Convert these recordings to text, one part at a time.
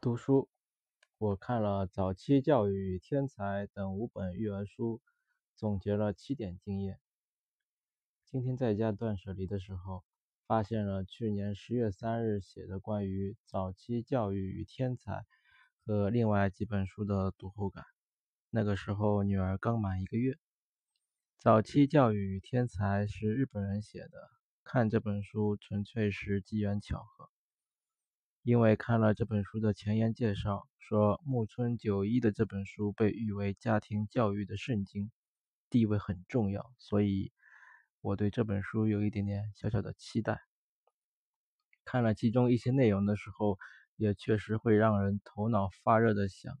读书，我看了《早期教育与天才》等五本育儿书，总结了七点经验。今天在家断舍离的时候，发现了去年十月三日写的关于《早期教育与天才》和另外几本书的读后感。那个时候女儿刚满一个月，《早期教育与天才》是日本人写的，看这本书纯粹是机缘巧合。因为看了这本书的前言介绍，说木村久一的这本书被誉为家庭教育的圣经，地位很重要，所以我对这本书有一点点小小的期待。看了其中一些内容的时候，也确实会让人头脑发热的想：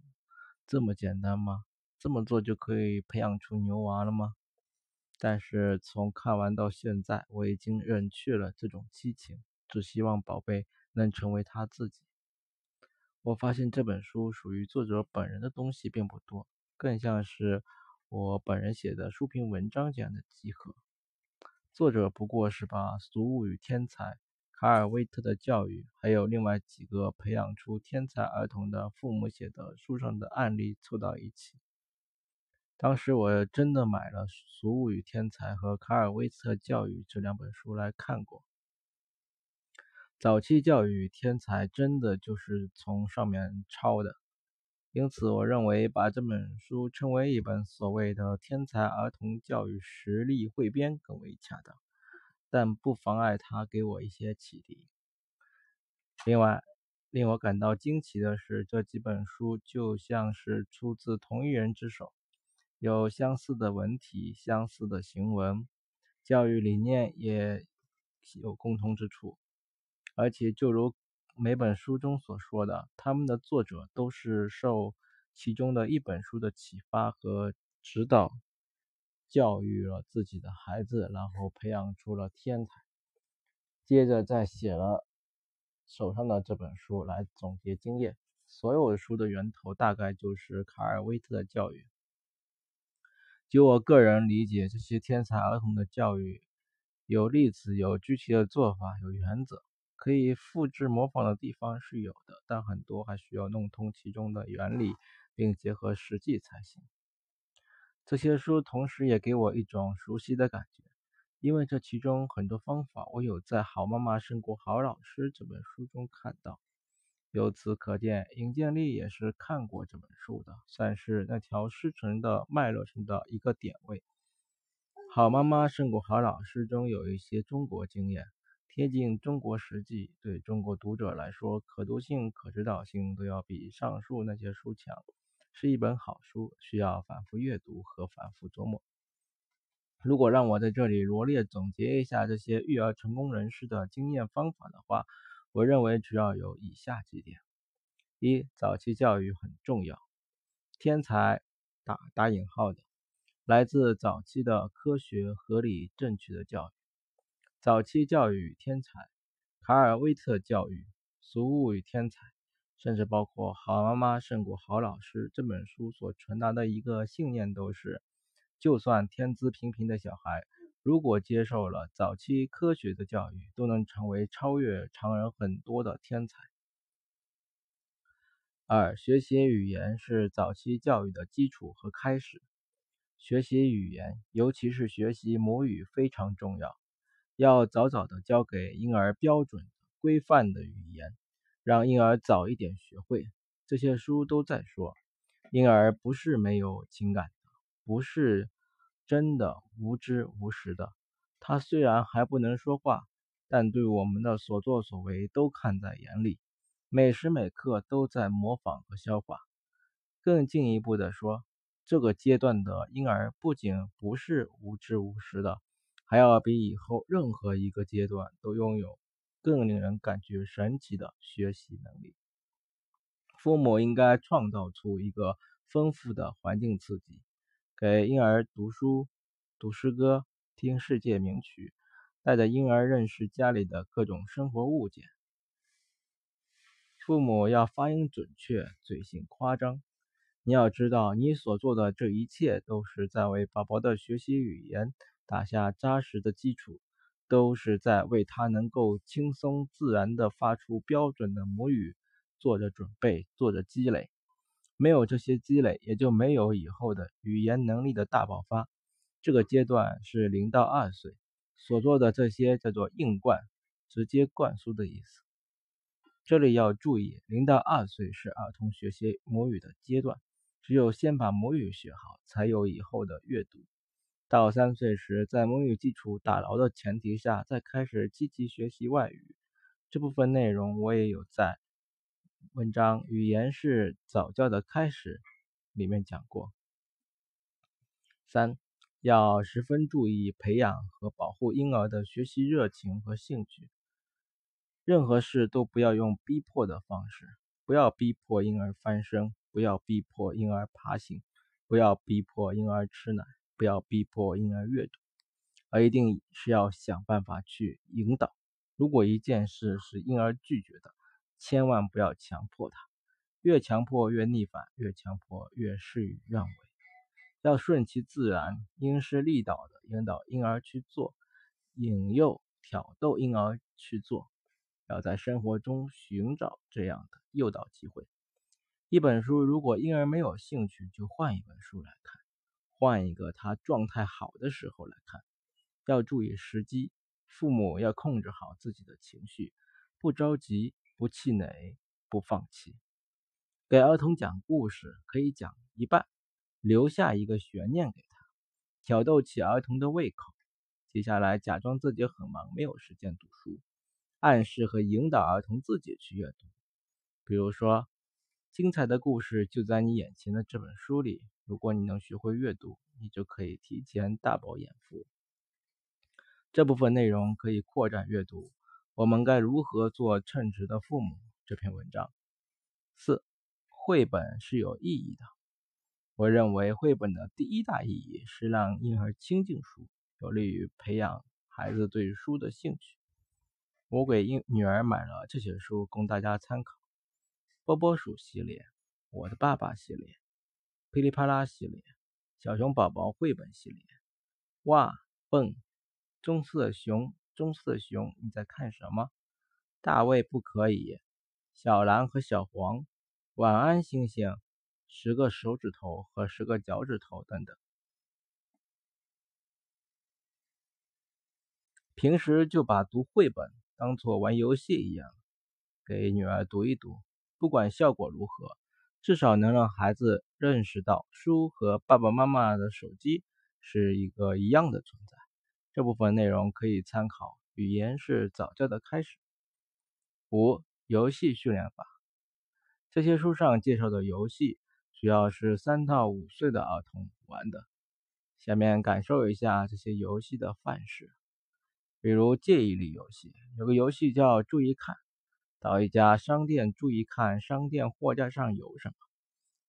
这么简单吗？这么做就可以培养出牛娃了吗？但是从看完到现在，我已经忍去了这种激情，只希望宝贝。能成为他自己。我发现这本书属于作者本人的东西并不多，更像是我本人写的书评文章这样的集合。作者不过是把《俗物与天才》、卡尔威特的教育，还有另外几个培养出天才儿童的父母写的书上的案例凑到一起。当时我真的买了《俗物与天才》和卡尔威特教育这两本书来看过。早期教育天才真的就是从上面抄的，因此我认为把这本书称为一本所谓的天才儿童教育实例汇编更为恰当，但不妨碍它给我一些启迪。另外，令我感到惊奇的是，这几本书就像是出自同一人之手，有相似的文体、相似的行文，教育理念也有共通之处。而且，就如每本书中所说的，他们的作者都是受其中的一本书的启发和指导，教育了自己的孩子，然后培养出了天才，接着再写了手上的这本书来总结经验。所有书的源头大概就是卡尔威特的教育。就我个人理解，这些天才儿童的教育有例子，有具体的做法，有原则。可以复制模仿的地方是有的，但很多还需要弄通其中的原理，并结合实际才行。这些书同时也给我一种熟悉的感觉，因为这其中很多方法我有在《好妈妈胜过好老师》这本书中看到。由此可见，尹建莉也是看过这本书的，算是那条师承的脉络上的一个点位。《好妈妈胜过好老师》中有一些中国经验。贴近中国实际，对中国读者来说，可读性、可指导性都要比上述那些书强，是一本好书，需要反复阅读和反复琢磨。如果让我在这里罗列总结一下这些育儿成功人士的经验方法的话，我认为主要有以下几点：一、早期教育很重要，天才打打引号的，来自早期的科学、合理、正确的教育。早期教育与天才，卡尔威特教育，俗物与天才，甚至包括《好妈妈胜过好老师》这本书所传达的一个信念，都是：就算天资平平的小孩，如果接受了早期科学的教育，都能成为超越常人很多的天才。二、学习语言是早期教育的基础和开始。学习语言，尤其是学习母语，非常重要。要早早的教给婴儿标准规范的语言，让婴儿早一点学会。这些书都在说，婴儿不是没有情感的，不是真的无知无识的。他虽然还不能说话，但对我们的所作所为都看在眼里，每时每刻都在模仿和消化。更进一步的说，这个阶段的婴儿不仅不是无知无识的。还要比以后任何一个阶段都拥有更令人感觉神奇的学习能力。父母应该创造出一个丰富的环境刺激，给婴儿读书、读诗歌、听世界名曲，带着婴儿认识家里的各种生活物件。父母要发音准确，嘴型夸张。你要知道，你所做的这一切都是在为宝宝的学习语言。打下扎实的基础，都是在为他能够轻松自然地发出标准的母语做着准备，做着积累。没有这些积累，也就没有以后的语言能力的大爆发。这个阶段是零到二岁，所做的这些叫做硬灌，直接灌输的意思。这里要注意，零到二岁是儿童学习母语的阶段，只有先把母语学好，才有以后的阅读。到三岁时，在母语基础打牢的前提下，再开始积极学习外语。这部分内容我也有在。文章语言是早教的开始，里面讲过。三要十分注意培养和保护婴儿的学习热情和兴趣，任何事都不要用逼迫的方式，不要逼迫婴儿翻身，不要逼迫婴儿爬行，不要逼迫婴儿吃奶，不要逼迫婴儿阅读，而一定是要想办法去引导。如果一件事是婴儿拒绝的，千万不要强迫他，越强迫越逆反，越强迫越事与愿违。要顺其自然，因势利导的引导婴儿去做，引诱挑逗婴儿去做。要在生活中寻找这样的诱导机会。一本书如果婴儿没有兴趣，就换一本书来看，换一个他状态好的时候来看。要注意时机，父母要控制好自己的情绪，不着急。不气馁，不放弃。给儿童讲故事可以讲一半，留下一个悬念给他，挑逗起儿童的胃口。接下来假装自己很忙，没有时间读书，暗示和引导儿童自己去阅读。比如说，精彩的故事就在你眼前的这本书里。如果你能学会阅读，你就可以提前大饱眼福。这部分内容可以扩展阅读。我们该如何做称职的父母？这篇文章四，绘本是有意义的。我认为绘本的第一大意义是让婴儿亲近书，有利于培养孩子对书的兴趣。我给婴女儿买了这些书供大家参考：波波鼠系列、我的爸爸系列、噼里啪啦系列、小熊宝宝绘本系列、哇蹦、棕色熊。棕色熊，你在看什么？大卫不可以。小蓝和小黄，晚安，星星。十个手指头和十个脚趾头等等。平时就把读绘本当做玩游戏一样，给女儿读一读，不管效果如何，至少能让孩子认识到书和爸爸妈妈的手机是一个一样的存在。这部分内容可以参考《语言是早教的开始》。五、游戏训练法。这些书上介绍的游戏主要是三到五岁的儿童玩的。下面感受一下这些游戏的范式，比如记忆力游戏，有个游戏叫“注意看”，到一家商店注意看商店货架上有什么。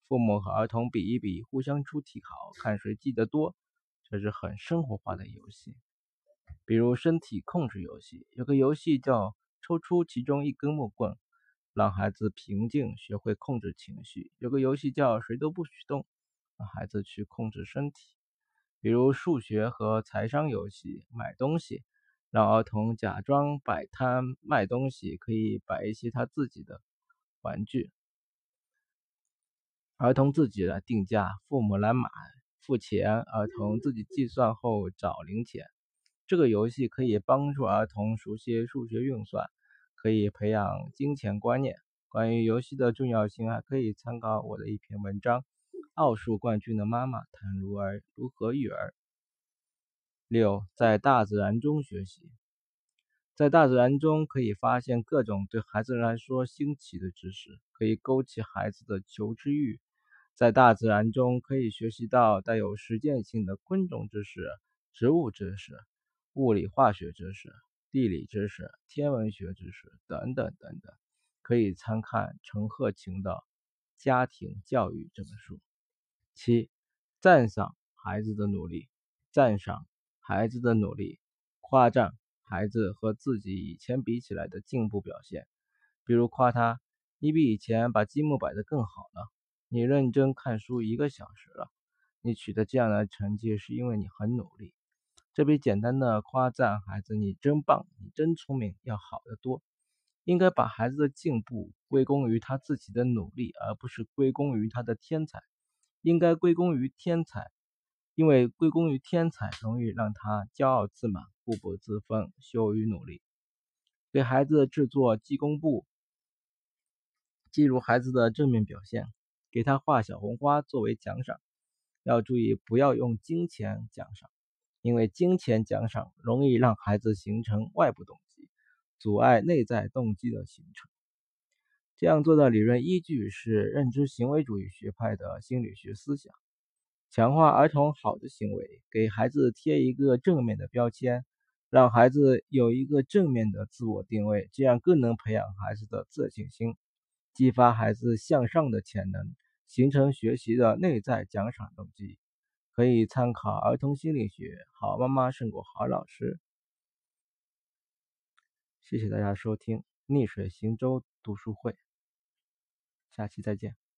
父母和儿童比一比，互相出题考，看谁记得多。这是很生活化的游戏。比如身体控制游戏，有个游戏叫抽出其中一根木棍，让孩子平静，学会控制情绪；有个游戏叫谁都不许动，让孩子去控制身体。比如数学和财商游戏，买东西，让儿童假装摆摊卖东西，可以摆一些他自己的玩具，儿童自己来定价，父母来买付钱，儿童自己计算后找零钱。这个游戏可以帮助儿童熟悉数学运算，可以培养金钱观念。关于游戏的重要性，还可以参考我的一篇文章《奥数冠军的妈妈谈如儿如何育儿》。六，在大自然中学习，在大自然中可以发现各种对孩子来说新奇的知识，可以勾起孩子的求知欲。在大自然中可以学习到带有实践性的昆虫知识、植物知识。物理化学知识、地理知识、天文学知识等等等等，可以参看陈鹤琴的《家庭教育》这本书。七、赞赏孩子的努力，赞赏孩子的努力，夸赞孩子和自己以前比起来的进步表现。比如夸他：“你比以前把积木摆得更好了，你认真看书一个小时了，你取得这样的成绩是因为你很努力。”这比简单的夸赞孩子“你真棒，你真聪明”要好得多，应该把孩子的进步归功于他自己的努力，而不是归功于他的天才。应该归功于天才，因为归功于天才容易让他骄傲自满、固步自封、羞于努力。给孩子制作记功簿，记录孩子的正面表现，给他画小红花作为奖赏。要注意，不要用金钱奖赏，因为金钱奖赏容易让孩子形成外部动机，阻碍内在动机的形成。这样做的理论依据是认知行为主义学派的心理学思想。强化儿童好的行为，给孩子贴一个正面的标签。让孩子有一个正面的自我定位，这样更能培养孩子的自信心，激发孩子向上的潜能，形成学习的内在奖赏动机。可以参考儿童心理学，好妈妈胜过好老师。谢谢大家收听逆水行舟读书会，下期再见。